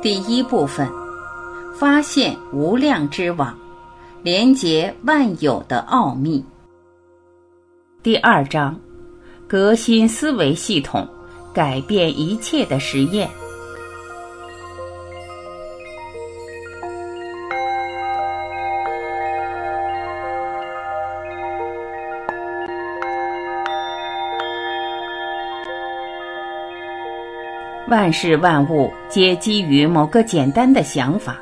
第一部分：发现无量之网，连接万有的奥秘。第二章：革新思维系统，改变一切的实验。万事万物皆基于某个简单的想法。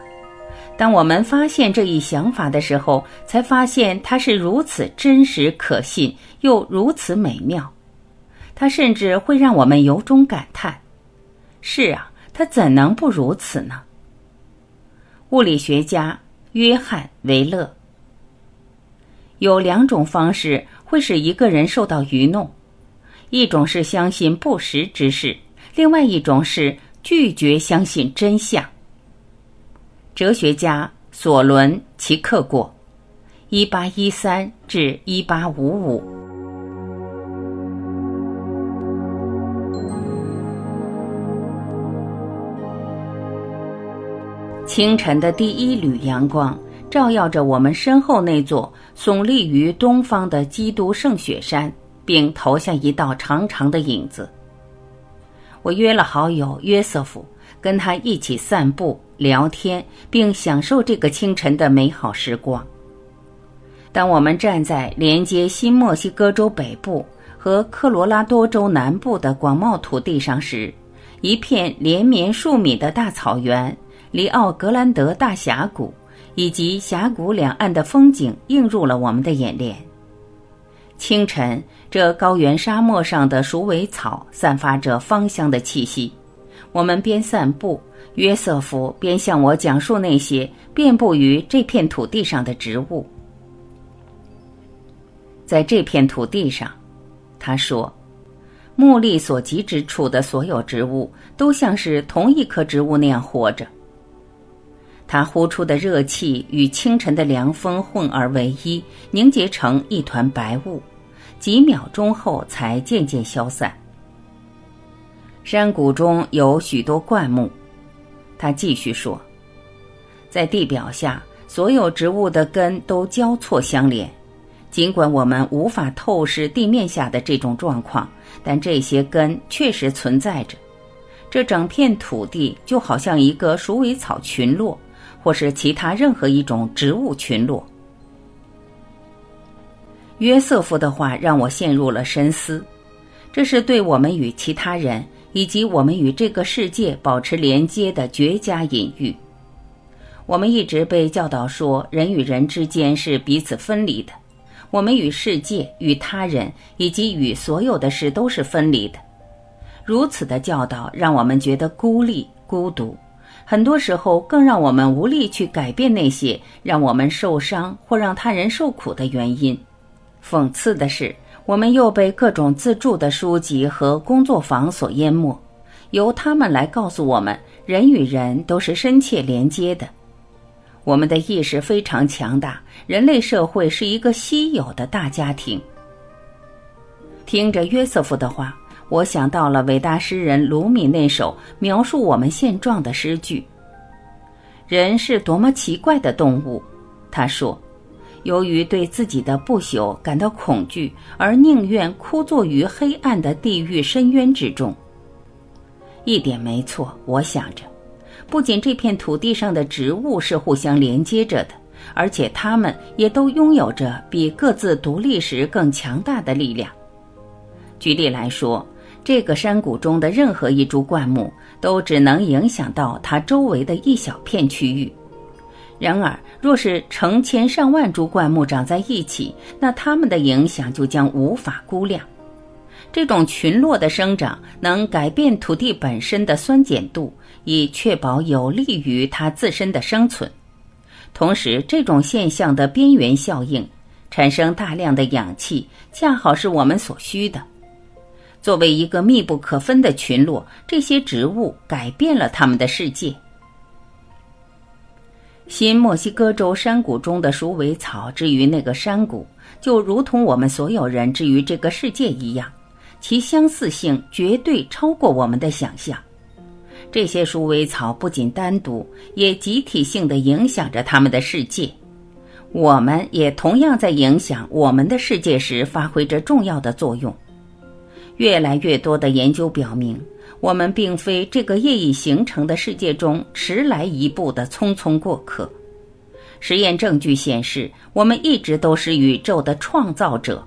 当我们发现这一想法的时候，才发现它是如此真实可信，又如此美妙。它甚至会让我们由衷感叹：是啊，它怎能不如此呢？物理学家约翰·维勒有两种方式会使一个人受到愚弄：一种是相信不实之事。另外一种是拒绝相信真相。哲学家索伦·齐克果，一八一三至一八五五。清晨的第一缕阳光照耀着我们身后那座耸立于东方的基督圣雪山，并投下一道长长的影子。我约了好友约瑟夫，跟他一起散步、聊天，并享受这个清晨的美好时光。当我们站在连接新墨西哥州北部和科罗拉多州南部的广袤土地上时，一片连绵数米的大草原、里奥格兰德大峡谷以及峡谷两岸的风景映入了我们的眼帘。清晨，这高原沙漠上的鼠尾草散发着芳香的气息。我们边散步，约瑟夫边向我讲述那些遍布于这片土地上的植物。在这片土地上，他说，目力所及之处的所有植物都像是同一棵植物那样活着。它呼出的热气与清晨的凉风混而为一，凝结成一团白雾，几秒钟后才渐渐消散。山谷中有许多灌木，他继续说，在地表下，所有植物的根都交错相连。尽管我们无法透视地面下的这种状况，但这些根确实存在着。这整片土地就好像一个鼠尾草群落。或是其他任何一种植物群落。约瑟夫的话让我陷入了深思，这是对我们与其他人以及我们与这个世界保持连接的绝佳隐喻。我们一直被教导说，人与人之间是彼此分离的，我们与世界、与他人以及与所有的事都是分离的。如此的教导让我们觉得孤立、孤独。很多时候，更让我们无力去改变那些让我们受伤或让他人受苦的原因。讽刺的是，我们又被各种自助的书籍和工作坊所淹没，由他们来告诉我们，人与人都是深切连接的。我们的意识非常强大，人类社会是一个稀有的大家庭。听着约瑟夫的话。我想到了伟大诗人鲁米那首描述我们现状的诗句：“人是多么奇怪的动物。”他说：“由于对自己的不朽感到恐惧，而宁愿枯坐于黑暗的地狱深渊之中。”一点没错，我想着，不仅这片土地上的植物是互相连接着的，而且它们也都拥有着比各自独立时更强大的力量。举例来说。这个山谷中的任何一株灌木都只能影响到它周围的一小片区域。然而，若是成千上万株灌木长在一起，那它们的影响就将无法估量。这种群落的生长能改变土地本身的酸碱度，以确保有利于它自身的生存。同时，这种现象的边缘效应，产生大量的氧气，恰好是我们所需的。作为一个密不可分的群落，这些植物改变了他们的世界。新墨西哥州山谷中的鼠尾草之于那个山谷，就如同我们所有人之于这个世界一样，其相似性绝对超过我们的想象。这些鼠尾草不仅单独，也集体性的影响着他们的世界。我们也同样在影响我们的世界时发挥着重要的作用。越来越多的研究表明，我们并非这个业已形成的世界中迟来一步的匆匆过客。实验证据显示，我们一直都是宇宙的创造者，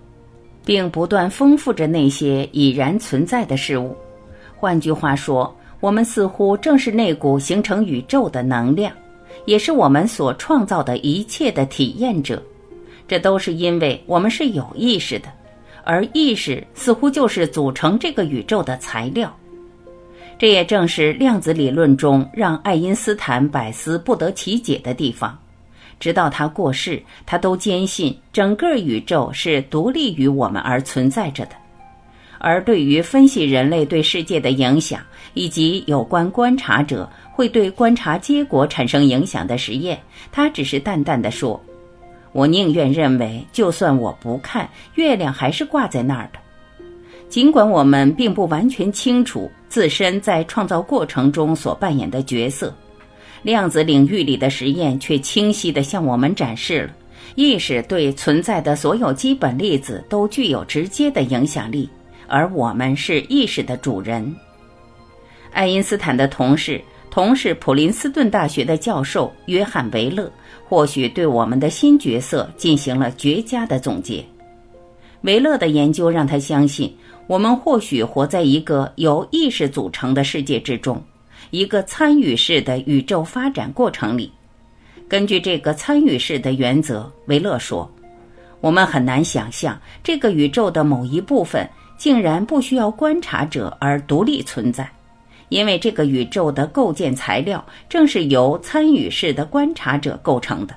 并不断丰富着那些已然存在的事物。换句话说，我们似乎正是那股形成宇宙的能量。也是我们所创造的一切的体验者，这都是因为我们是有意识的，而意识似乎就是组成这个宇宙的材料。这也正是量子理论中让爱因斯坦百思不得其解的地方。直到他过世，他都坚信整个宇宙是独立于我们而存在着的。而对于分析人类对世界的影响，以及有关观察者。会对观察结果产生影响的实验，他只是淡淡的说：“我宁愿认为，就算我不看，月亮还是挂在那儿的。尽管我们并不完全清楚自身在创造过程中所扮演的角色，量子领域里的实验却清晰地向我们展示了意识对存在的所有基本粒子都具有直接的影响力，而我们是意识的主人。”爱因斯坦的同事。同是普林斯顿大学的教授约翰·维勒，或许对我们的新角色进行了绝佳的总结。维勒的研究让他相信，我们或许活在一个由意识组成的世界之中，一个参与式的宇宙发展过程里。根据这个参与式的原则，维勒说：“我们很难想象这个宇宙的某一部分竟然不需要观察者而独立存在。”因为这个宇宙的构建材料正是由参与式的观察者构成的，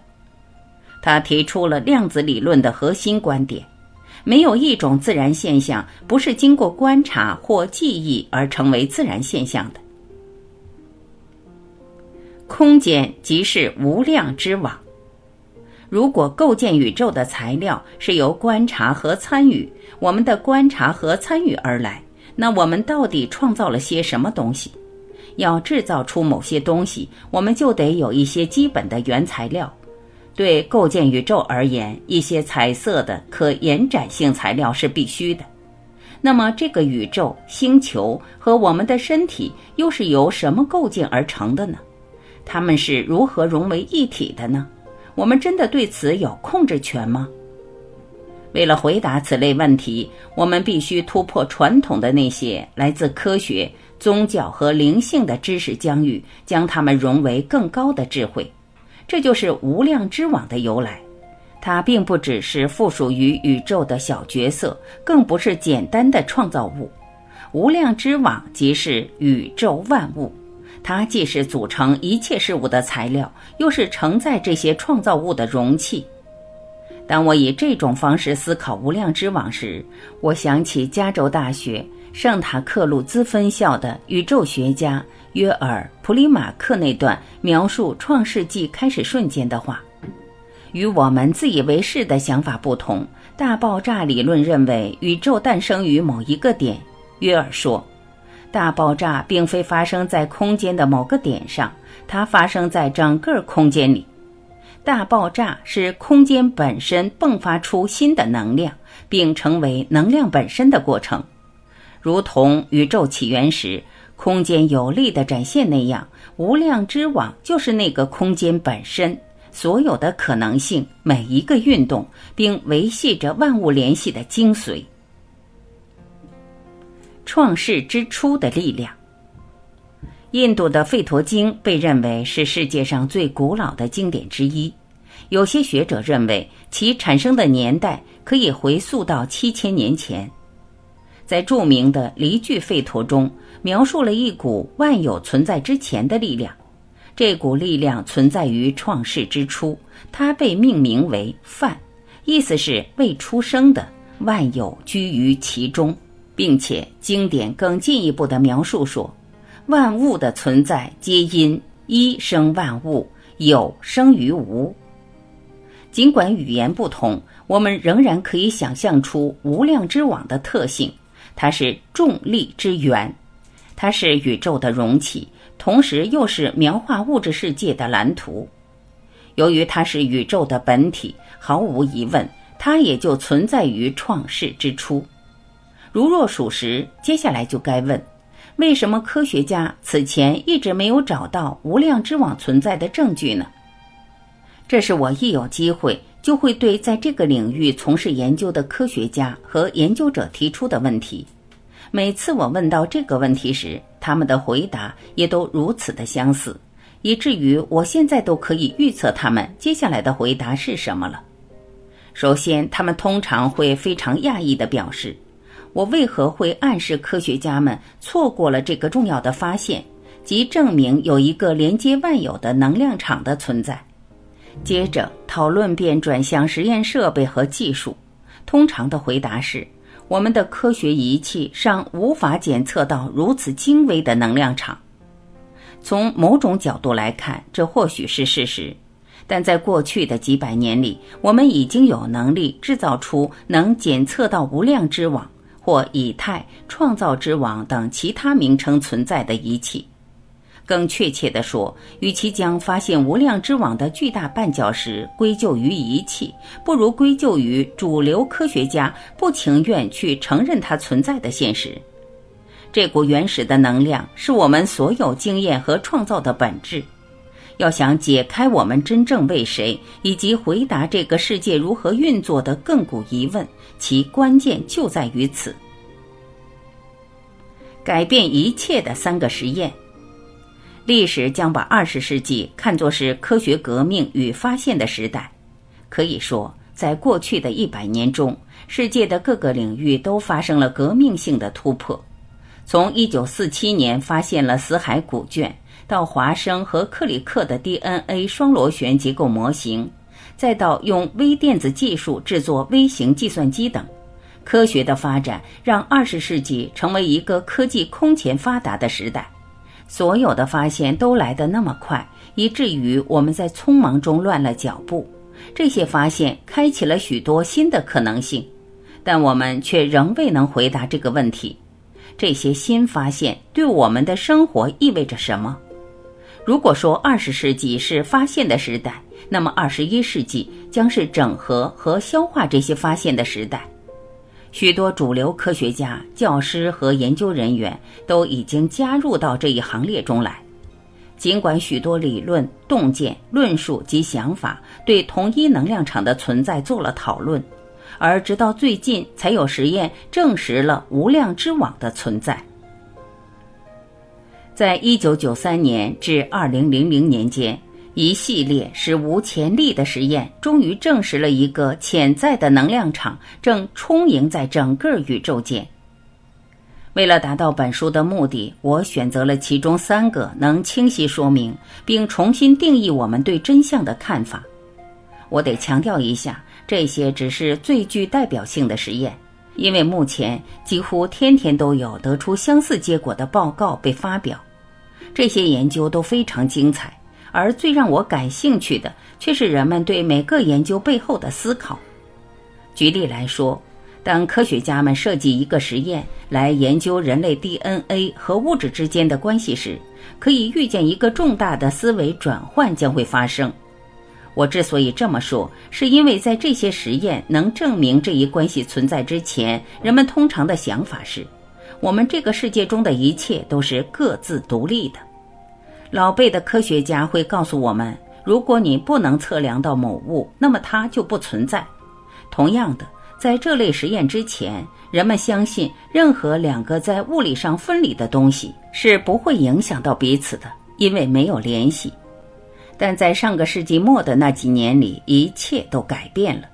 他提出了量子理论的核心观点：没有一种自然现象不是经过观察或记忆而成为自然现象的。空间即是无量之网。如果构建宇宙的材料是由观察和参与，我们的观察和参与而来。那我们到底创造了些什么东西？要制造出某些东西，我们就得有一些基本的原材料。对构建宇宙而言，一些彩色的可延展性材料是必须的。那么，这个宇宙、星球和我们的身体又是由什么构建而成的呢？它们是如何融为一体的呢？我们真的对此有控制权吗？为了回答此类问题，我们必须突破传统的那些来自科学、宗教和灵性的知识疆域，将它们融为更高的智慧。这就是无量之网的由来。它并不只是附属于宇宙的小角色，更不是简单的创造物。无量之网即是宇宙万物，它既是组成一切事物的材料，又是承载这些创造物的容器。当我以这种方式思考无量之网时，我想起加州大学圣塔克鲁兹分校的宇宙学家约尔·普里马克那段描述创世纪开始瞬间的话。与我们自以为是的想法不同，大爆炸理论认为宇宙诞生于某一个点。约尔说，大爆炸并非发生在空间的某个点上，它发生在整个空间里。大爆炸是空间本身迸发出新的能量，并成为能量本身的过程，如同宇宙起源时空间有力的展现那样。无量之网就是那个空间本身，所有的可能性，每一个运动，并维系着万物联系的精髓。创世之初的力量。印度的《吠陀经》被认为是世界上最古老的经典之一，有些学者认为其产生的年代可以回溯到七千年前。在著名的《离句吠陀》中，描述了一股万有存在之前的力量，这股力量存在于创世之初，它被命名为“梵”，意思是未出生的万有居于其中，并且经典更进一步的描述说。万物的存在皆因一生万物，有生于无。尽管语言不同，我们仍然可以想象出无量之网的特性。它是重力之源，它是宇宙的容器，同时又是描画物质世界的蓝图。由于它是宇宙的本体，毫无疑问，它也就存在于创世之初。如若属实，接下来就该问：为什么科学家此前一直没有找到无量之网存在的证据呢？这是我一有机会就会对在这个领域从事研究的科学家和研究者提出的问题。每次我问到这个问题时，他们的回答也都如此的相似，以至于我现在都可以预测他们接下来的回答是什么了。首先，他们通常会非常讶异地表示：“我为何会暗示科学家们错过了这个重要的发现，即证明有一个连接万有的能量场的存在？”接着，讨论便转向实验设备和技术。通常的回答是。我们的科学仪器尚无法检测到如此精微的能量场。从某种角度来看，这或许是事实。但在过去的几百年里，我们已经有能力制造出能检测到无量之网或以太创造之网等其他名称存在的仪器。更确切地说，与其将发现无量之网的巨大绊脚石归咎于仪器，不如归咎于主流科学家不情愿去承认它存在的现实。这股原始的能量是我们所有经验和创造的本质。要想解开我们真正为谁以及回答这个世界如何运作的亘古疑问，其关键就在于此：改变一切的三个实验。历史将把二十世纪看作是科学革命与发现的时代。可以说，在过去的一百年中，世界的各个领域都发生了革命性的突破。从1947年发现了死海古卷，到华生和克里克的 DNA 双螺旋结构模型，再到用微电子技术制作微型计算机等，科学的发展让二十世纪成为一个科技空前发达的时代。所有的发现都来得那么快，以至于我们在匆忙中乱了脚步。这些发现开启了许多新的可能性，但我们却仍未能回答这个问题：这些新发现对我们的生活意味着什么？如果说二十世纪是发现的时代，那么二十一世纪将是整合和消化这些发现的时代。许多主流科学家、教师和研究人员都已经加入到这一行列中来。尽管许多理论、洞见、论述及想法对同一能量场的存在做了讨论，而直到最近才有实验证实了无量之网的存在。在一九九三年至二零零零年间。一系列史无前例的实验，终于证实了一个潜在的能量场正充盈在整个宇宙间。为了达到本书的目的，我选择了其中三个能清晰说明并重新定义我们对真相的看法。我得强调一下，这些只是最具代表性的实验，因为目前几乎天天都有得出相似结果的报告被发表。这些研究都非常精彩。而最让我感兴趣的，却是人们对每个研究背后的思考。举例来说，当科学家们设计一个实验来研究人类 DNA 和物质之间的关系时，可以预见一个重大的思维转换将会发生。我之所以这么说，是因为在这些实验能证明这一关系存在之前，人们通常的想法是：我们这个世界中的一切都是各自独立的。老辈的科学家会告诉我们：如果你不能测量到某物，那么它就不存在。同样的，在这类实验之前，人们相信任何两个在物理上分离的东西是不会影响到彼此的，因为没有联系。但在上个世纪末的那几年里，一切都改变了。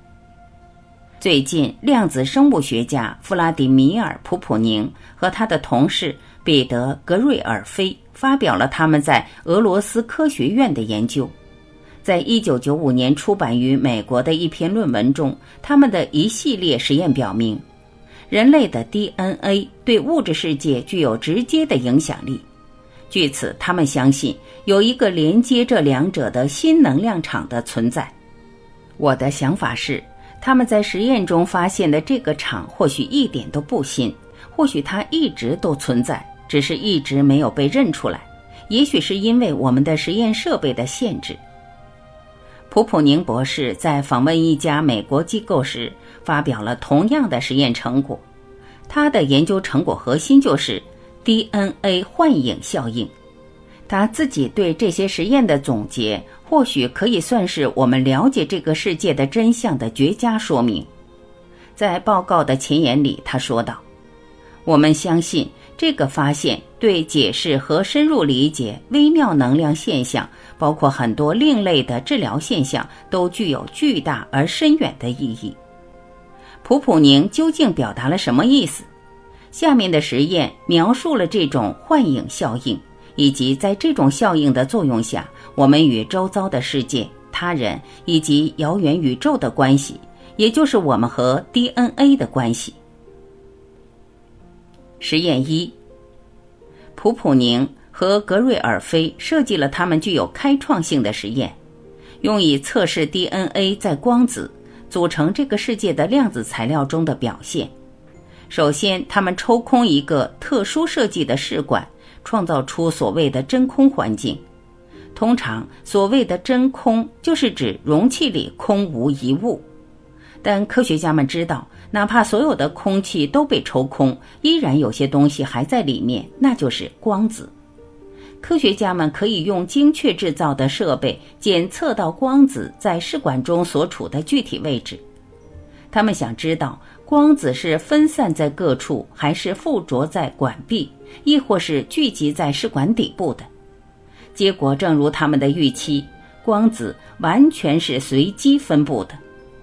最近，量子生物学家弗拉迪米尔·普普宁和他的同事彼得·格瑞尔菲。发表了他们在俄罗斯科学院的研究，在一九九五年出版于美国的一篇论文中，他们的一系列实验表明，人类的 DNA 对物质世界具有直接的影响力。据此，他们相信有一个连接这两者的新能量场的存在。我的想法是，他们在实验中发现的这个场或许一点都不新，或许它一直都存在。只是一直没有被认出来，也许是因为我们的实验设备的限制。普普宁博士在访问一家美国机构时，发表了同样的实验成果。他的研究成果核心就是 DNA 幻影效应。他自己对这些实验的总结，或许可以算是我们了解这个世界的真相的绝佳说明。在报告的前言里，他说道：“我们相信这个发现对解释和深入理解微妙能量现象，包括很多另类的治疗现象，都具有巨大而深远的意义。”普普宁究竟表达了什么意思？下面的实验描述了这种幻影效应，以及在这种效应的作用下，我们与周遭的世界、他人以及遥远宇宙的关系，也就是我们和 DNA 的关系。实验一：普普宁和格瑞尔菲设计了他们具有开创性的实验，用以测试 DNA 在光子。组成这个世界的量子材料中的表现。首先，他们抽空一个特殊设计的试管，创造出所谓的真空环境。通常，所谓的真空就是指容器里空无一物。但科学家们知道，哪怕所有的空气都被抽空，依然有些东西还在里面，那就是光子。科学家们可以用精确制造的设备检测到光子在试管中所处的具体位置。他们想知道光子是分散在各处，还是附着在管壁，亦或是聚集在试管底部的。结果正如他们的预期，光子完全是随机分布的。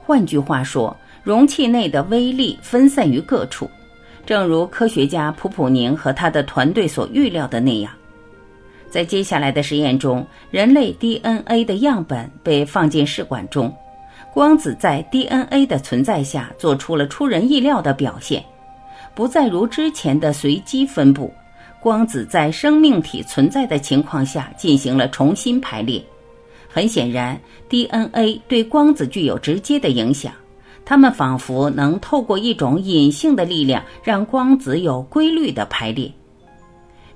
换句话说，容器内的微粒分散于各处，正如科学家普普宁和他的团队所预料的那样。在接下来的实验中，人类 DNA 的样本被放进试管中，光子在 DNA 的存在下做出了出人意料的表现，不再如之前的随机分布。光子在生命体存在的情况下进行了重新排列。很显然，DNA 对光子具有直接的影响，它们仿佛能透过一种隐性的力量让光子有规律的排列。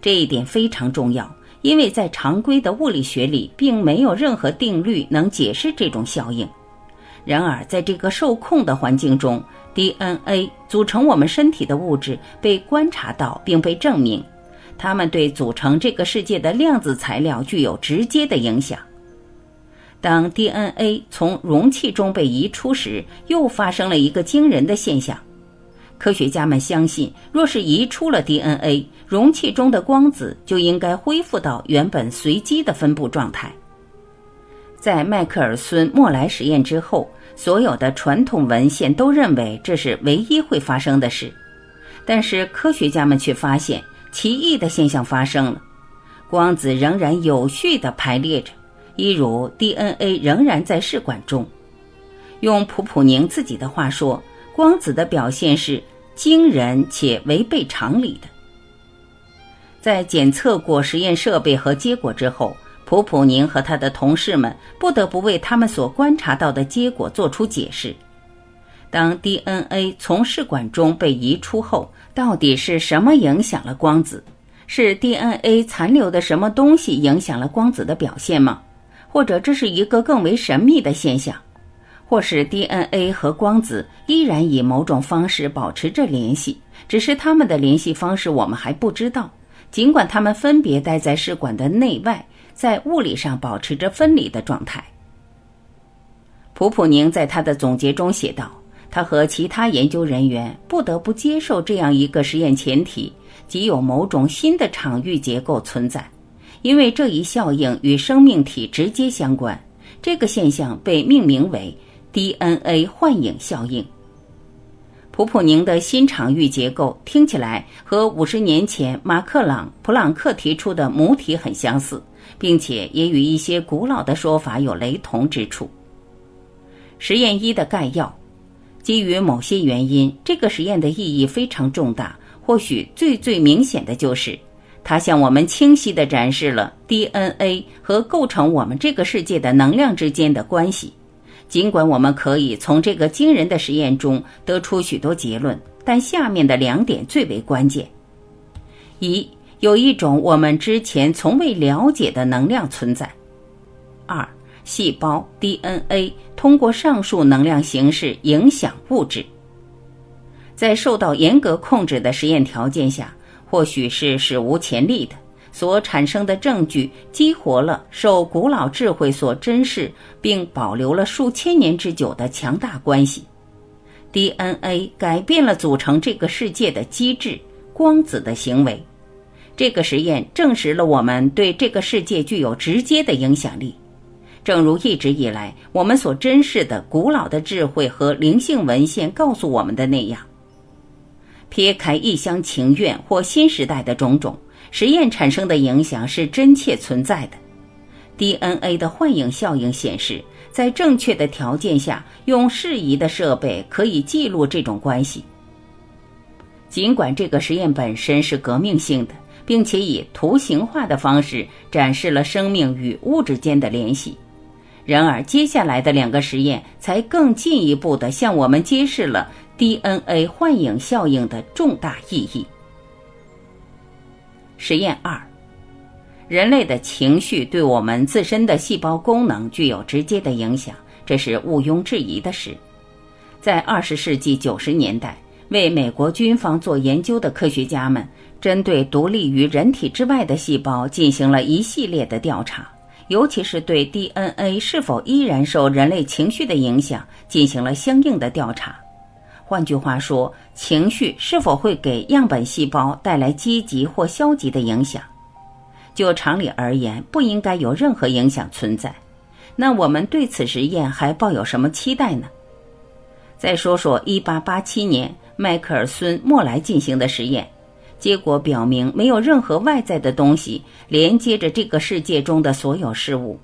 这一点非常重要。因为在常规的物理学里，并没有任何定律能解释这种效应。然而，在这个受控的环境中，DNA 组成我们身体的物质被观察到并被证明，它们对组成这个世界的量子材料具有直接的影响。当 DNA 从容器中被移出时，又发生了一个惊人的现象。科学家们相信，若是移出了 DNA，容器中的光子就应该恢复到原本随机的分布状态。在迈克尔孙莫莱实验之后，所有的传统文献都认为这是唯一会发生的事。但是科学家们却发现奇异的现象发生了：光子仍然有序地排列着，一如 DNA 仍然在试管中。用普普宁自己的话说。光子的表现是惊人且违背常理的。在检测过实验设备和结果之后，普普宁和他的同事们不得不为他们所观察到的结果做出解释。当 DNA 从试管中被移出后，到底是什么影响了光子？是 DNA 残留的什么东西影响了光子的表现吗？或者这是一个更为神秘的现象？或是 DNA 和光子依然以某种方式保持着联系，只是他们的联系方式我们还不知道。尽管他们分别待在试管的内外，在物理上保持着分离的状态。普普宁在他的总结中写道：“他和其他研究人员不得不接受这样一个实验前提，即有某种新的场域结构存在，因为这一效应与生命体直接相关。这个现象被命名为。” DNA 幻影效应。普普宁的新场域结构听起来和五十年前马克朗普朗克提出的母体很相似，并且也与一些古老的说法有雷同之处。实验一的概要：基于某些原因，这个实验的意义非常重大。或许最最明显的就是，它向我们清晰地展示了 DNA 和构成我们这个世界的能量之间的关系。尽管我们可以从这个惊人的实验中得出许多结论，但下面的两点最为关键：一，有一种我们之前从未了解的能量存在。二，细胞 DNA 通过上述能量形式影响物质。在受到严格控制的实验条件下，或许是史无前例的，所产生的证据激活了受古老智慧所珍视并保留了数千年之久的强大关系。DNA 改变了组成这个世界的机制——光子的行为。这个实验证实了我们对这个世界具有直接的影响力，正如一直以来我们所珍视的古老的智慧和灵性文献告诉我们的那样。撇开一厢情愿或新时代的种种，实验产生的影响是真切存在的。DNA 的幻影效应显示，在正确的条件下，用适宜的设备可以记录这种关系。尽管这个实验本身是革命性的，并且以图形化的方式展示了生命与物质间的联系，然而接下来的两个实验才更进一步地向我们揭示了。DNA 幻影效应的重大意义。实验二：人类的情绪对我们自身的细胞功能具有直接的影响，这是毋庸置疑的事。在二十世纪九十年代，为美国军方做研究的科学家们，针对独立于人体之外的细胞进行了一系列的调查，尤其是对 DNA 是否依然受人类情绪的影响进行了相应的调查。换句话说，情绪是否会给样本细胞带来积极或消极的影响？就常理而言，不应该有任何影响存在。那我们对此实验还抱有什么期待呢？再说说1887年迈克尔孙莫莱进行的实验，结果表明，没有任何外在的东西连接着这个世界中的所有事物。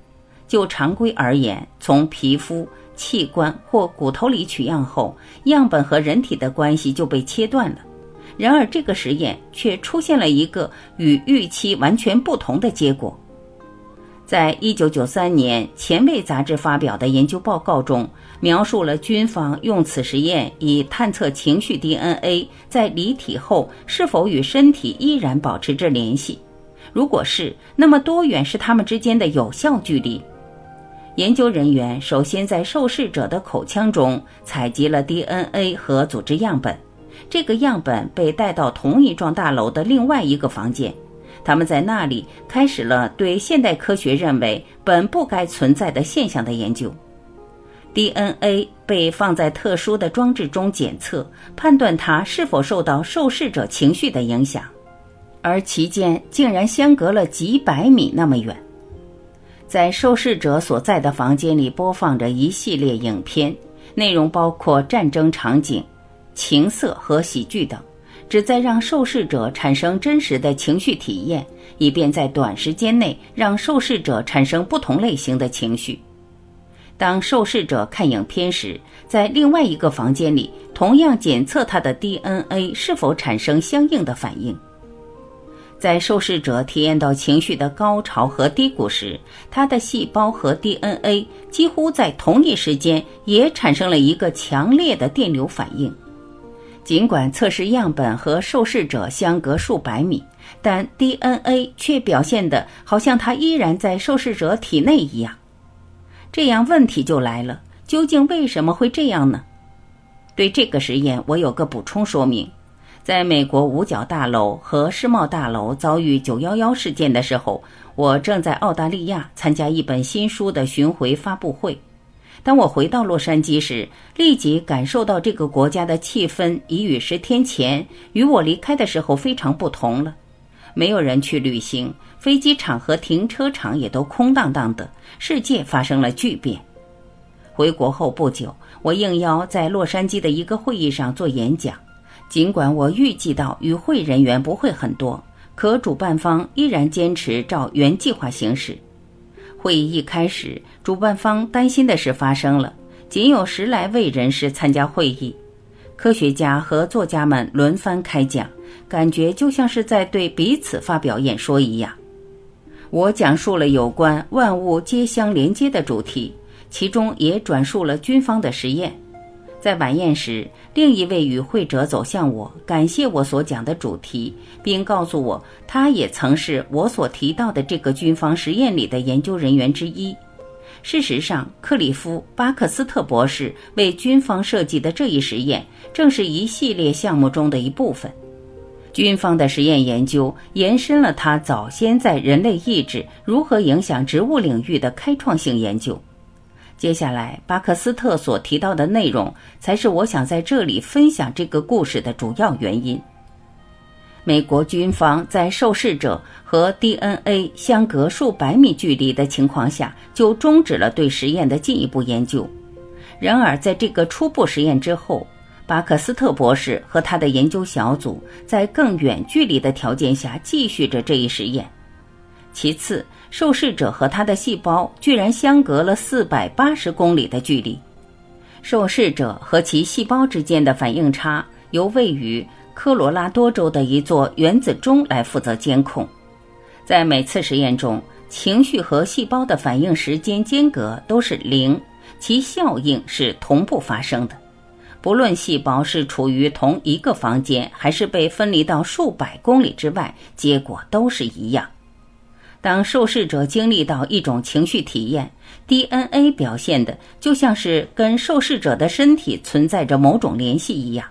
就常规而言，从皮肤。器官或骨头里取样后，样本和人体的关系就被切断了。然而，这个实验却出现了一个与预期完全不同的结果。在一九九三年《前卫》杂志发表的研究报告中，描述了军方用此实验以探测情绪 DNA 在离体后是否与身体依然保持着联系。如果是，那么多远是他们之间的有效距离？研究人员首先在受试者的口腔中采集了 DNA 和组织样本，这个样本被带到同一幢大楼的另外一个房间，他们在那里开始了对现代科学认为本不该存在的现象的研究。DNA 被放在特殊的装置中检测，判断它是否受到受试者情绪的影响，而其间竟然相隔了几百米那么远。在受试者所在的房间里播放着一系列影片，内容包括战争场景、情色和喜剧等，旨在让受试者产生真实的情绪体验，以便在短时间内让受试者产生不同类型的情绪。当受试者看影片时，在另外一个房间里同样检测他的 DNA 是否产生相应的反应。在受试者体验到情绪的高潮和低谷时，他的细胞和 DNA 几乎在同一时间也产生了一个强烈的电流反应。尽管测试样本和受试者相隔数百米，但 DNA 却表现得好像它依然在受试者体内一样。这样问题就来了：究竟为什么会这样呢？对这个实验，我有个补充说明。在美国五角大楼和世贸大楼遭遇九幺幺事件的时候，我正在澳大利亚参加一本新书的巡回发布会。当我回到洛杉矶时，立即感受到这个国家的气氛已与十天前与我离开的时候非常不同了。没有人去旅行，飞机场和停车场也都空荡荡的，世界发生了巨变。回国后不久，我应邀在洛杉矶的一个会议上做演讲。尽管我预计到与会人员不会很多，可主办方依然坚持照原计划行事。会议一开始，主办方担心的事发生了，仅有十来位人士参加会议。科学家和作家们轮番开讲，感觉就像是在对彼此发表演说一样。我讲述了有关万物皆相连接的主题，其中也转述了军方的实验。在晚宴时，另一位与会者走向我，感谢我所讲的主题，并告诉我，他也曾是我所提到的这个军方实验里的研究人员之一。事实上，克里夫·巴克斯特博士为军方设计的这一实验，正是一系列项目中的一部分。军方的实验研究延伸了他早先在人类意志如何影响植物领域的开创性研究。接下来，巴克斯特所提到的内容，才是我想在这里分享这个故事的主要原因。美国军方在受试者和 DNA 相隔数百米距离的情况下，就终止了对实验的进一步研究。然而，在这个初步实验之后，巴克斯特博士和他的研究小组在更远距离的条件下继续着这一实验。其次，受试者和他的细胞居然相隔了四百八十公里的距离。受试者和其细胞之间的反应差由位于科罗拉多州的一座原子钟来负责监控。在每次实验中，情绪和细胞的反应时间间隔都是零，其效应是同步发生的。不论细胞是处于同一个房间，还是被分离到数百公里之外，结果都是一样。当受试者经历到一种情绪体验，DNA 表现的就像是跟受试者的身体存在着某种联系一样。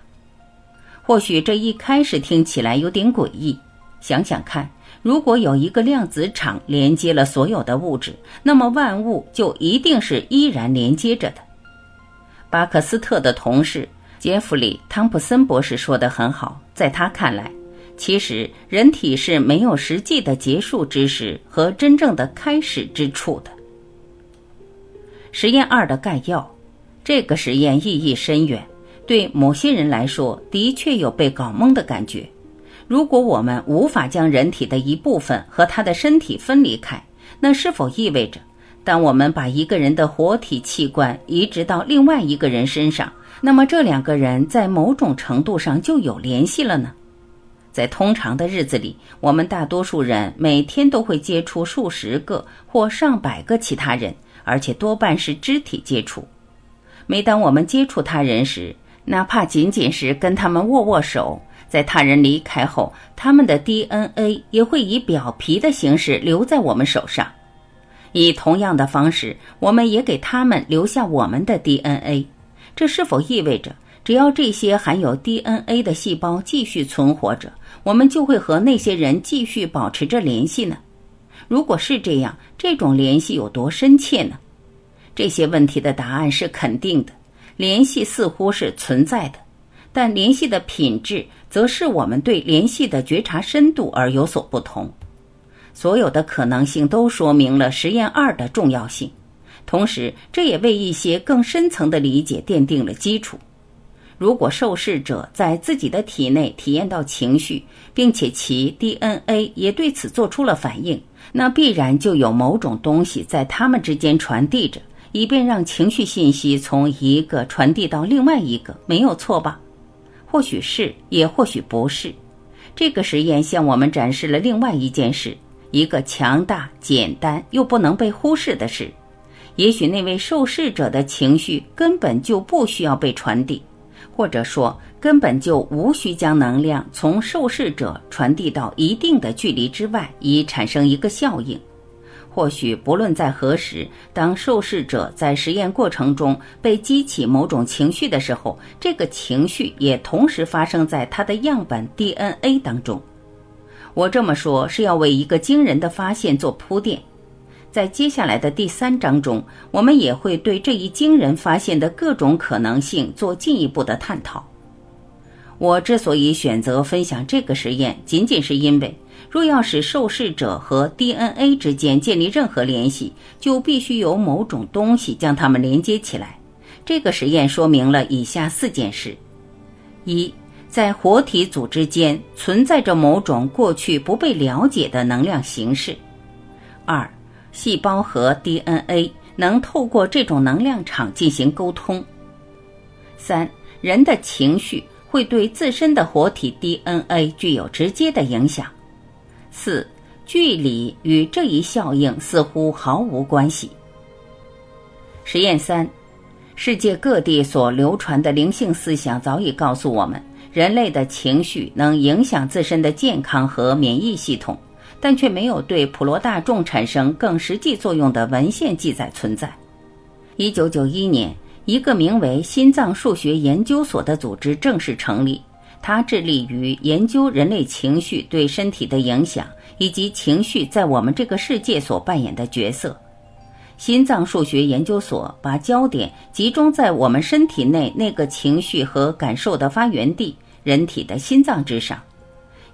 或许这一开始听起来有点诡异，想想看，如果有一个量子场连接了所有的物质，那么万物就一定是依然连接着的。巴克斯特的同事杰弗里·汤普森博士说得很好，在他看来。其实，人体是没有实际的结束之时和真正的开始之处的。实验二的概要，这个实验意义深远，对某些人来说的确有被搞懵的感觉。如果我们无法将人体的一部分和他的身体分离开，那是否意味着，当我们把一个人的活体器官移植到另外一个人身上，那么这两个人在某种程度上就有联系了呢？在通常的日子里，我们大多数人每天都会接触数十个或上百个其他人，而且多半是肢体接触。每当我们接触他人时，哪怕仅仅是跟他们握握手，在他人离开后，他们的 DNA 也会以表皮的形式留在我们手上。以同样的方式，我们也给他们留下我们的 DNA。这是否意味着，只要这些含有 DNA 的细胞继续存活着？我们就会和那些人继续保持着联系呢？如果是这样，这种联系有多深切呢？这些问题的答案是肯定的，联系似乎是存在的，但联系的品质则是我们对联系的觉察深度而有所不同。所有的可能性都说明了实验二的重要性，同时这也为一些更深层的理解奠定了基础。如果受试者在自己的体内体验到情绪，并且其 DNA 也对此做出了反应，那必然就有某种东西在他们之间传递着，以便让情绪信息从一个传递到另外一个，没有错吧？或许是，也或许不是。这个实验向我们展示了另外一件事，一个强大、简单又不能被忽视的事：也许那位受试者的情绪根本就不需要被传递。或者说，根本就无需将能量从受试者传递到一定的距离之外，以产生一个效应。或许不论在何时，当受试者在实验过程中被激起某种情绪的时候，这个情绪也同时发生在他的样本 DNA 当中。我这么说是要为一个惊人的发现做铺垫。在接下来的第三章中，我们也会对这一惊人发现的各种可能性做进一步的探讨。我之所以选择分享这个实验，仅仅是因为，若要使受试者和 DNA 之间建立任何联系，就必须有某种东西将它们连接起来。这个实验说明了以下四件事：一，在活体组织间存在着某种过去不被了解的能量形式；二，细胞和 DNA 能透过这种能量场进行沟通。三，人的情绪会对自身的活体 DNA 具有直接的影响。四，距离与这一效应似乎毫无关系。实验三，世界各地所流传的灵性思想早已告诉我们，人类的情绪能影响自身的健康和免疫系统，但却没有对普罗大众产生更实际作用的文献记载存在。一九九一年，一个名为心脏数学研究所的组织正式成立，它致力于研究人类情绪对身体的影响，以及情绪在我们这个世界所扮演的角色。心脏数学研究所把焦点集中在我们身体内那个情绪和感受的发源地——人体的心脏之上。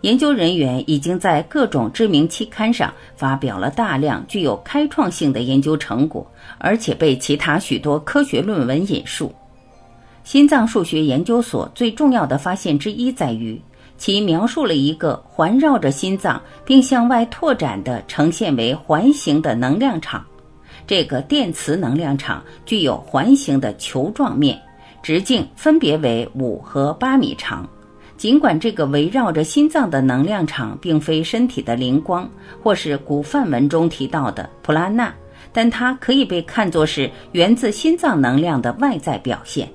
研究人员已经在各种知名期刊上发表了大量具有开创性的研究成果，而且被其他许多科学论文引述。心脏数学研究所最重要的发现之一在于，其描述了一个环绕着心脏并向外拓展的、呈现为环形的能量场。这个电磁能量场具有环形的球状面，直径分别为五和八米长。尽管这个围绕着心脏的能量场并非身体的灵光，或是古梵文中提到的普拉纳，但它可以被看作是源自心脏能量的外在表现。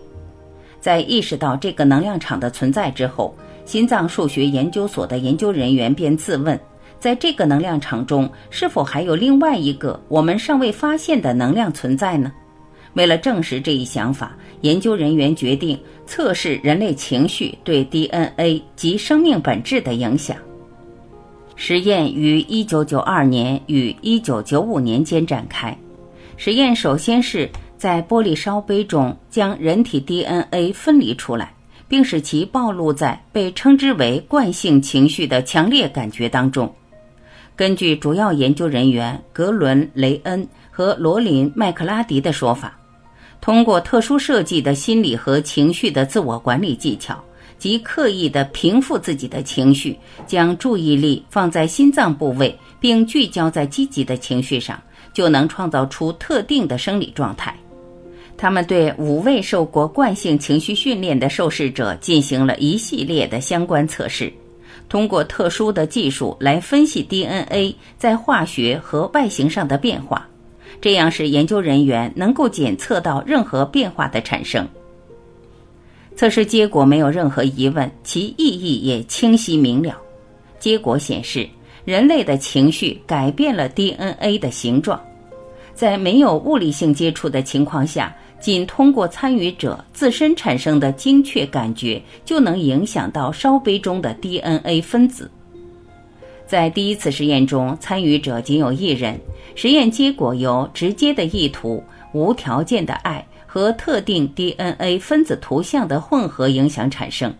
在意识到这个能量场的存在之后，心脏数学研究所的研究人员便自问。在这个能量场中，是否还有另外一个我们尚未发现的能量存在呢？为了证实这一想法，研究人员决定测试人类情绪对 DNA 及生命本质的影响。实验于1992年与1995年间展开。实验首先是在玻璃烧杯中将人体 DNA 分离出来，并使其暴露在被称之为惯性情绪的强烈感觉当中。根据主要研究人员格伦·雷恩和罗琳·麦克拉迪的说法，通过特殊设计的心理和情绪的自我管理技巧，即刻意的平复自己的情绪，将注意力放在心脏部位，并聚焦在积极的情绪上，就能创造出特定的生理状态。他们对五位受过惯性情绪训练的受试者进行了一系列的相关测试。通过特殊的技术来分析 DNA 在化学和外形上的变化，这样使研究人员能够检测到任何变化的产生。测试结果没有任何疑问，其意义也清晰明了。结果显示，人类的情绪改变了 DNA 的形状，在没有物理性接触的情况下。仅通过参与者自身产生的精确感觉，就能影响到烧杯中的 DNA 分子。在第一次实验中，参与者仅有一人。实验结果由直接的意图、无条件的爱和特定 DNA 分子图像的混合影响产生。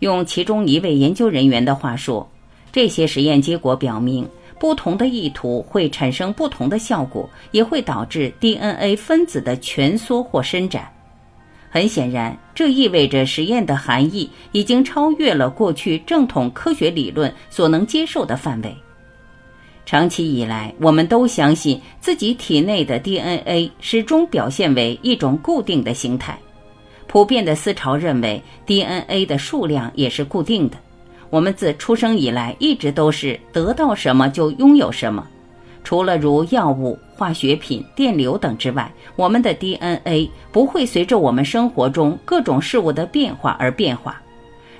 用其中一位研究人员的话说，这些实验结果表明。不同的意图会产生不同的效果，也会导致 DNA 分子的蜷缩或伸展。很显然，这意味着实验的含义已经超越了过去正统科学理论所能接受的范围。长期以来，我们都相信自己体内的 DNA 始终表现为一种固定的形态。普遍的思潮认为，DNA 的数量也是固定的。我们自出生以来一直都是得到什么就拥有什么，除了如药物、化学品、电流等之外，我们的 DNA 不会随着我们生活中各种事物的变化而变化。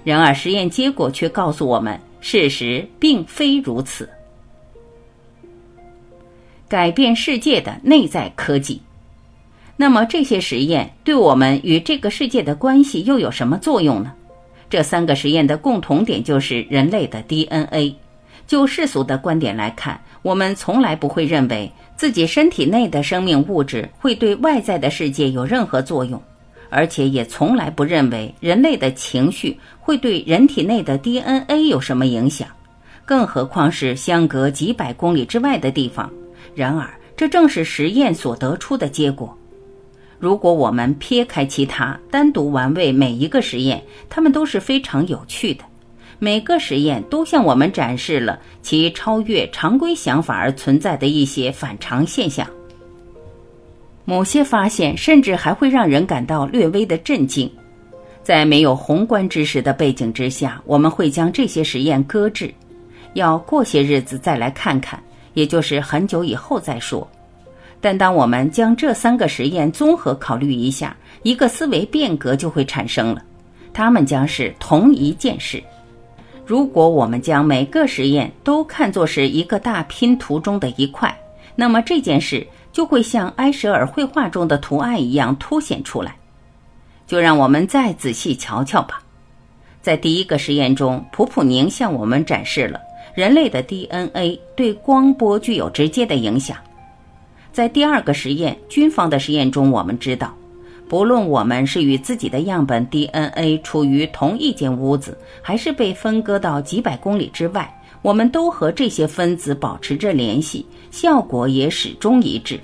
然而，实验结果却告诉我们，事实并非如此。改变世界的内在科技，那么这些实验对我们与这个世界的关系又有什么作用呢？这三个实验的共同点就是人类的 DNA。就世俗的观点来看，我们从来不会认为自己身体内的生命物质会对外在的世界有任何作用，而且也从来不认为人类的情绪会对人体内的 DNA 有什么影响，更何况是相隔几百公里之外的地方。然而，这正是实验所得出的结果。如果我们撇开其他，单独玩味每一个实验，它们都是非常有趣的。每个实验都向我们展示了其超越常规想法而存在的一些反常现象。某些发现甚至还会让人感到略微的震惊。在没有宏观知识的背景之下，我们会将这些实验搁置，要过些日子再来看看，也就是很久以后再说。但当我们将这三个实验综合考虑一下，一个思维变革就会产生了，它们将是同一件事。如果我们将每个实验都看作是一个大拼图中的一块，那么这件事就会像埃舍尔绘画中的图案一样凸显出来。就让我们再仔细瞧瞧吧。在第一个实验中，普普宁向我们展示了人类的 DNA 对光波具有直接的影响。在第二个实验军方的实验中，我们知道。不论我们是与自己的样本 DNA 处于同一间屋子，还是被分割到几百公里之外，我们都和这些分子保持着联系，效果也始终一致。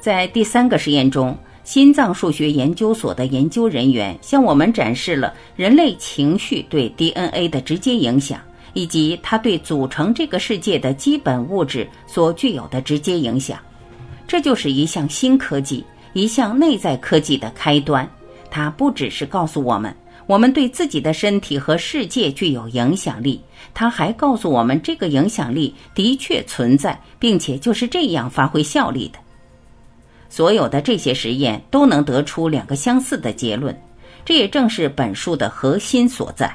在第三个实验中，心脏数学研究所的研究人员向我们展示了人类情绪对 DNA 的直接影响，以及它对组成这个世界的基本物质所具有的直接影响。这就是一项新科技。一项内在科技的开端，它不只是告诉我们我们对自己的身体和世界具有影响力，它还告诉我们这个影响力的确存在，并且就是这样发挥效力的。所有的这些实验都能得出两个相似的结论，这也正是本书的核心所在。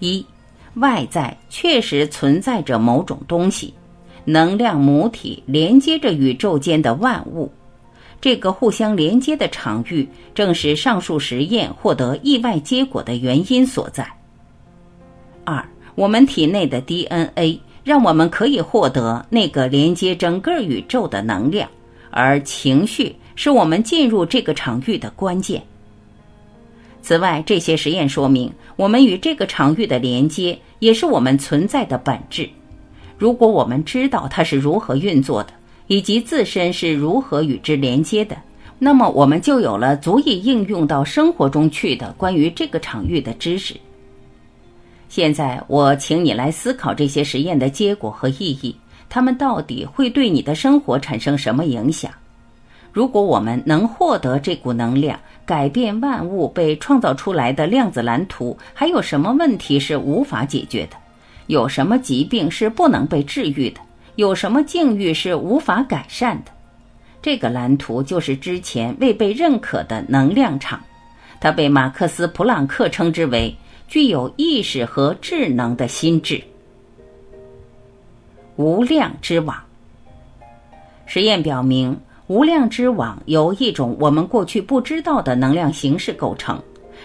一，外在确实存在着某种东西，能量母体连接着宇宙间的万物。这个互相连接的场域，正是上述实验获得意外结果的原因所在。二，我们体内的 DNA 让我们可以获得那个连接整个宇宙的能量，而情绪是我们进入这个场域的关键。此外，这些实验说明，我们与这个场域的连接也是我们存在的本质。如果我们知道它是如何运作的。以及自身是如何与之连接的，那么我们就有了足以应用到生活中去的关于这个场域的知识。现在，我请你来思考这些实验的结果和意义，它们到底会对你的生活产生什么影响？如果我们能获得这股能量，改变万物被创造出来的量子蓝图，还有什么问题是无法解决的？有什么疾病是不能被治愈的？有什么境遇是无法改善的？这个蓝图就是之前未被认可的能量场，它被马克思·普朗克称之为具有意识和智能的心智。无量之网。实验表明，无量之网由一种我们过去不知道的能量形式构成，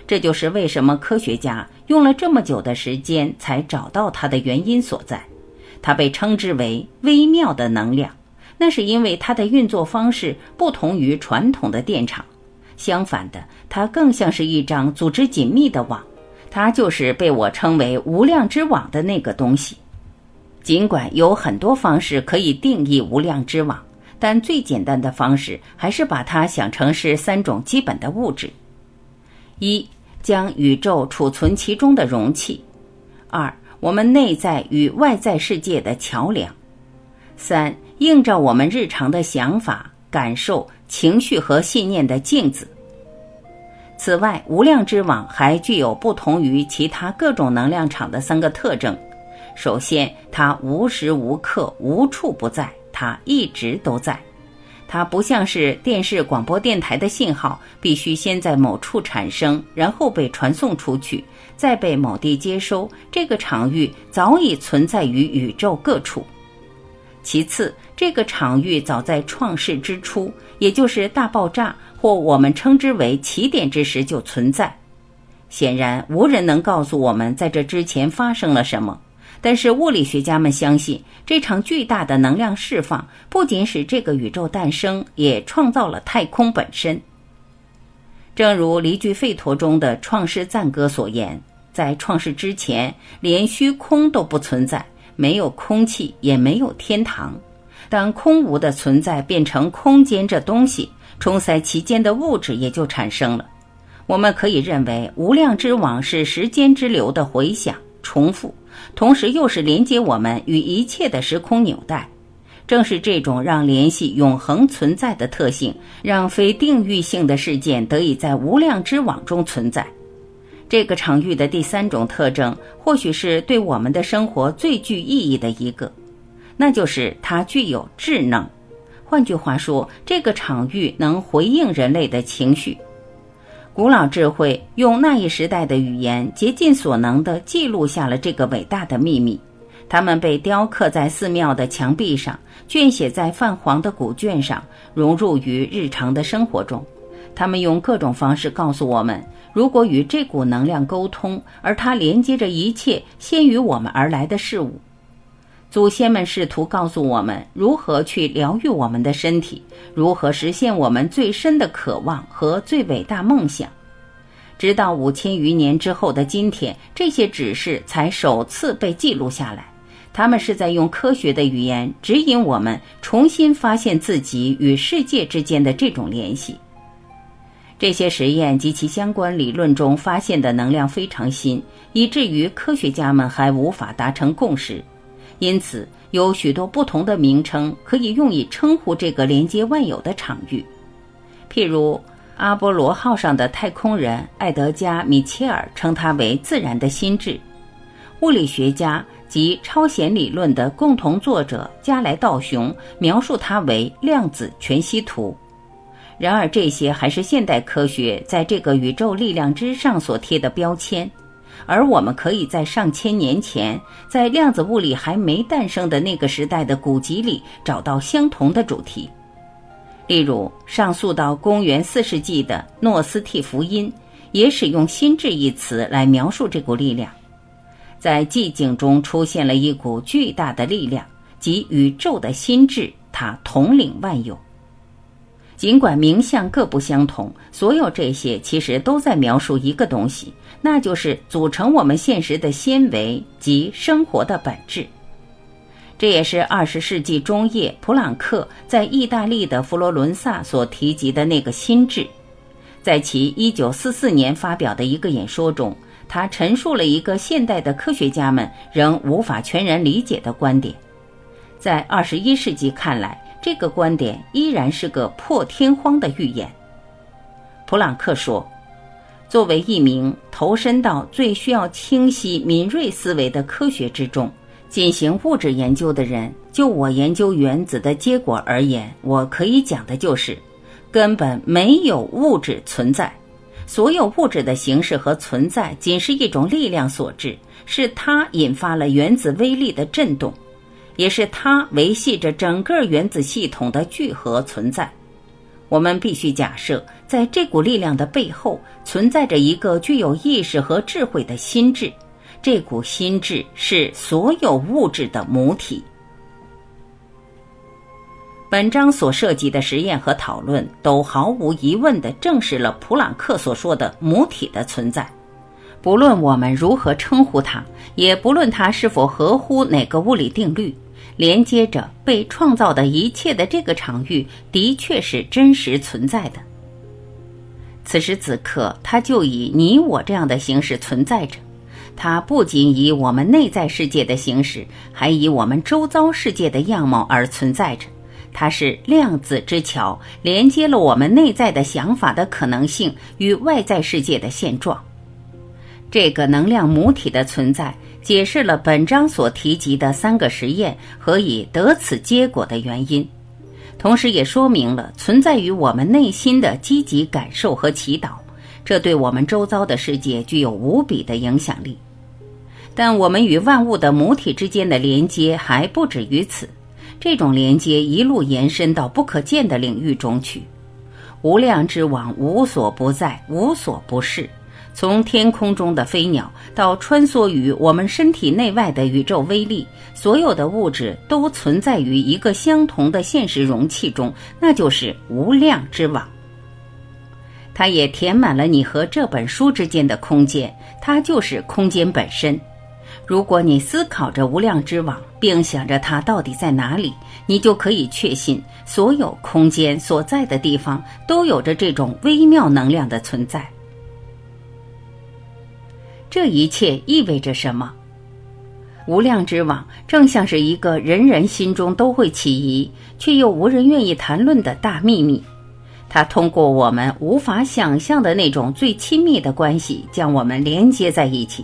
这就是为什么科学家用了这么久的时间才找到它的原因所在。它被称之为微妙的能量，那是因为它的运作方式不同于传统的电场。相反的，它更像是一张组织紧密的网。它就是被我称为无量之网的那个东西。尽管有很多方式可以定义无量之网，但最简单的方式还是把它想成是三种基本的物质：一、将宇宙储存其中的容器；二、我们内在与外在世界的桥梁，三映照我们日常的想法、感受、情绪和信念的镜子。此外，无量之网还具有不同于其他各种能量场的三个特征：首先，它无时无刻、无处不在，它一直都在。它不像是电视、广播电台的信号，必须先在某处产生，然后被传送出去，再被某地接收。这个场域早已存在于宇宙各处。其次，这个场域早在创世之初，也就是大爆炸或我们称之为起点之时就存在。显然，无人能告诉我们在这之前发生了什么。但是物理学家们相信，这场巨大的能量释放不仅使这个宇宙诞生，也创造了太空本身。正如离句吠陀中的创世赞歌所言，在创世之前，连虚空都不存在，没有空气，也没有天堂。当空无的存在变成空间这东西，冲塞其间的物质也就产生了。我们可以认为，无量之网是时间之流的回响、重复。同时，又是连接我们与一切的时空纽带。正是这种让联系永恒存在的特性，让非定域性的事件得以在无量之网中存在。这个场域的第三种特征，或许是对我们的生活最具意义的一个，那就是它具有智能。换句话说，这个场域能回应人类的情绪。古老智慧用那一时代的语言，竭尽所能地记录下了这个伟大的秘密。它们被雕刻在寺庙的墙壁上，卷写在泛黄的古卷上，融入于日常的生活中。他们用各种方式告诉我们：如果与这股能量沟通，而它连接着一切先于我们而来的事物。祖先们试图告诉我们如何去疗愈我们的身体，如何实现我们最深的渴望和最伟大梦想。直到五千余年之后的今天，这些指示才首次被记录下来。他们是在用科学的语言指引我们重新发现自己与世界之间的这种联系。这些实验及其相关理论中发现的能量非常新，以至于科学家们还无法达成共识。因此，有许多不同的名称可以用以称呼这个连接万有的场域。譬如，阿波罗号上的太空人艾德加·米切尔称它为“自然的心智”，物理学家及超弦理论的共同作者加莱道雄描述它为“量子全息图”。然而，这些还是现代科学在这个宇宙力量之上所贴的标签。而我们可以在上千年前，在量子物理还没诞生的那个时代的古籍里找到相同的主题。例如，上溯到公元四世纪的《诺斯替福音》，也使用“心智”一词来描述这股力量。在寂静中出现了一股巨大的力量，即宇宙的心智，它统领万有。尽管名相各不相同，所有这些其实都在描述一个东西，那就是组成我们现实的纤维及生活的本质。这也是二十世纪中叶普朗克在意大利的佛罗伦萨所提及的那个心智。在其一九四四年发表的一个演说中，他陈述了一个现代的科学家们仍无法全然理解的观点。在二十一世纪看来。这个观点依然是个破天荒的预言。普朗克说：“作为一名投身到最需要清晰敏锐思维的科学之中进行物质研究的人，就我研究原子的结果而言，我可以讲的就是，根本没有物质存在。所有物质的形式和存在仅是一种力量所致，是它引发了原子微粒的震动。”也是它维系着整个原子系统的聚合存在。我们必须假设，在这股力量的背后存在着一个具有意识和智慧的心智。这股心智是所有物质的母体。本章所涉及的实验和讨论都毫无疑问地证实了普朗克所说的母体的存在。不论我们如何称呼它，也不论它是否合乎哪个物理定律。连接着被创造的一切的这个场域，的确是真实存在的。此时此刻，它就以你我这样的形式存在着。它不仅以我们内在世界的形式，还以我们周遭世界的样貌而存在着。它是量子之桥，连接了我们内在的想法的可能性与外在世界的现状。这个能量母体的存在。解释了本章所提及的三个实验和以得此结果的原因，同时也说明了存在于我们内心的积极感受和祈祷，这对我们周遭的世界具有无比的影响力。但我们与万物的母体之间的连接还不止于此，这种连接一路延伸到不可见的领域中去，无量之网无所不在，无所不是。从天空中的飞鸟到穿梭于我们身体内外的宇宙微粒，所有的物质都存在于一个相同的现实容器中，那就是无量之网。它也填满了你和这本书之间的空间，它就是空间本身。如果你思考着无量之网，并想着它到底在哪里，你就可以确信，所有空间所在的地方都有着这种微妙能量的存在。这一切意味着什么？无量之网正像是一个人人心中都会起疑，却又无人愿意谈论的大秘密。它通过我们无法想象的那种最亲密的关系，将我们连接在一起。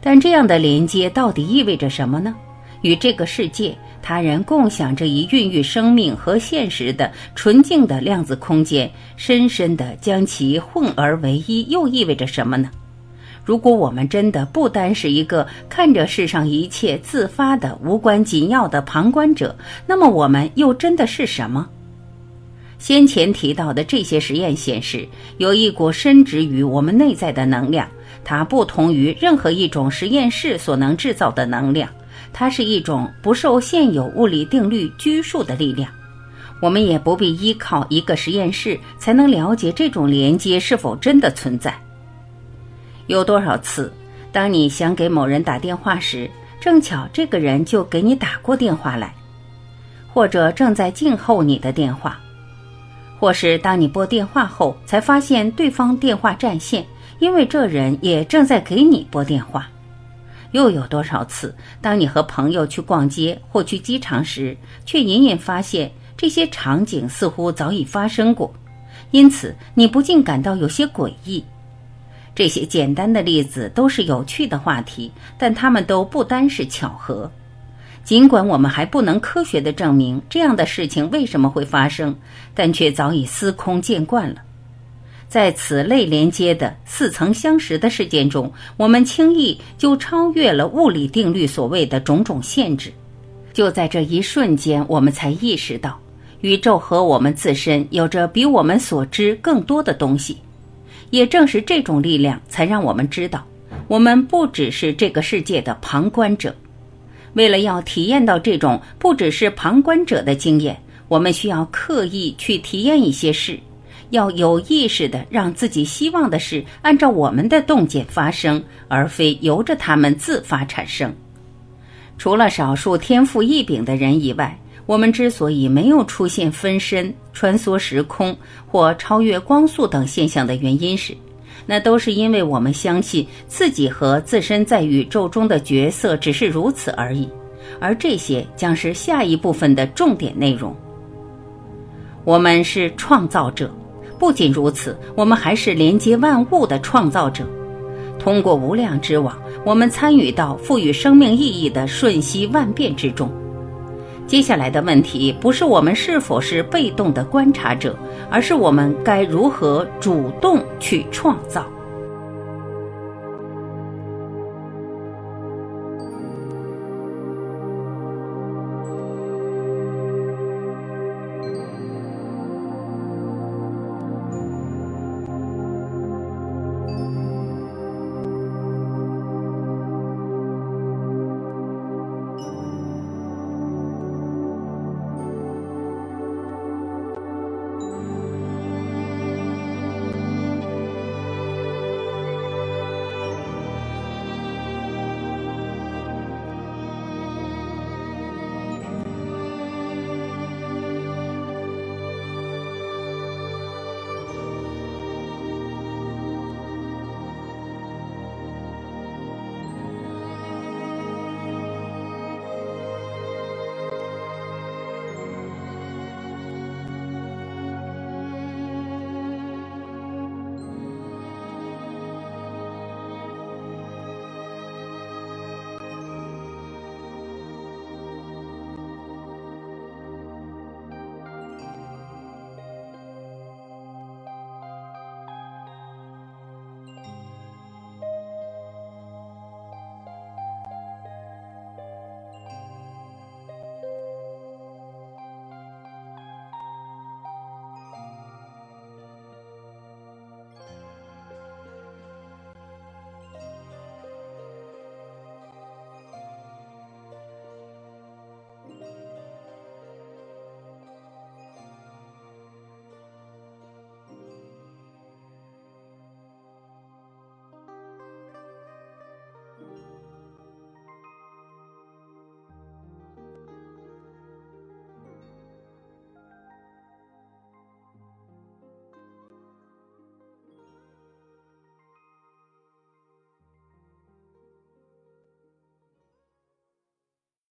但这样的连接到底意味着什么呢？与这个世界、他人共享这一孕育生命和现实的纯净的量子空间，深深地将其混而为一，又意味着什么呢？如果我们真的不单是一个看着世上一切自发的无关紧要的旁观者，那么我们又真的是什么？先前提到的这些实验显示，有一股深植于我们内在的能量，它不同于任何一种实验室所能制造的能量，它是一种不受现有物理定律拘束的力量。我们也不必依靠一个实验室才能了解这种连接是否真的存在。有多少次，当你想给某人打电话时，正巧这个人就给你打过电话来，或者正在静候你的电话，或是当你拨电话后才发现对方电话占线，因为这人也正在给你拨电话。又有多少次，当你和朋友去逛街或去机场时，却隐隐发现这些场景似乎早已发生过，因此你不禁感到有些诡异。这些简单的例子都是有趣的话题，但它们都不单是巧合。尽管我们还不能科学的证明这样的事情为什么会发生，但却早已司空见惯了。在此类连接的似曾相识的事件中，我们轻易就超越了物理定律所谓的种种限制。就在这一瞬间，我们才意识到，宇宙和我们自身有着比我们所知更多的东西。也正是这种力量，才让我们知道，我们不只是这个世界的旁观者。为了要体验到这种不只是旁观者的经验，我们需要刻意去体验一些事，要有意识的让自己希望的事按照我们的洞见发生，而非由着他们自发产生。除了少数天赋异禀的人以外。我们之所以没有出现分身、穿梭时空或超越光速等现象的原因是，那都是因为我们相信自己和自身在宇宙中的角色只是如此而已，而这些将是下一部分的重点内容。我们是创造者，不仅如此，我们还是连接万物的创造者。通过无量之网，我们参与到赋予生命意义的瞬息万变之中。接下来的问题不是我们是否是被动的观察者，而是我们该如何主动去创造。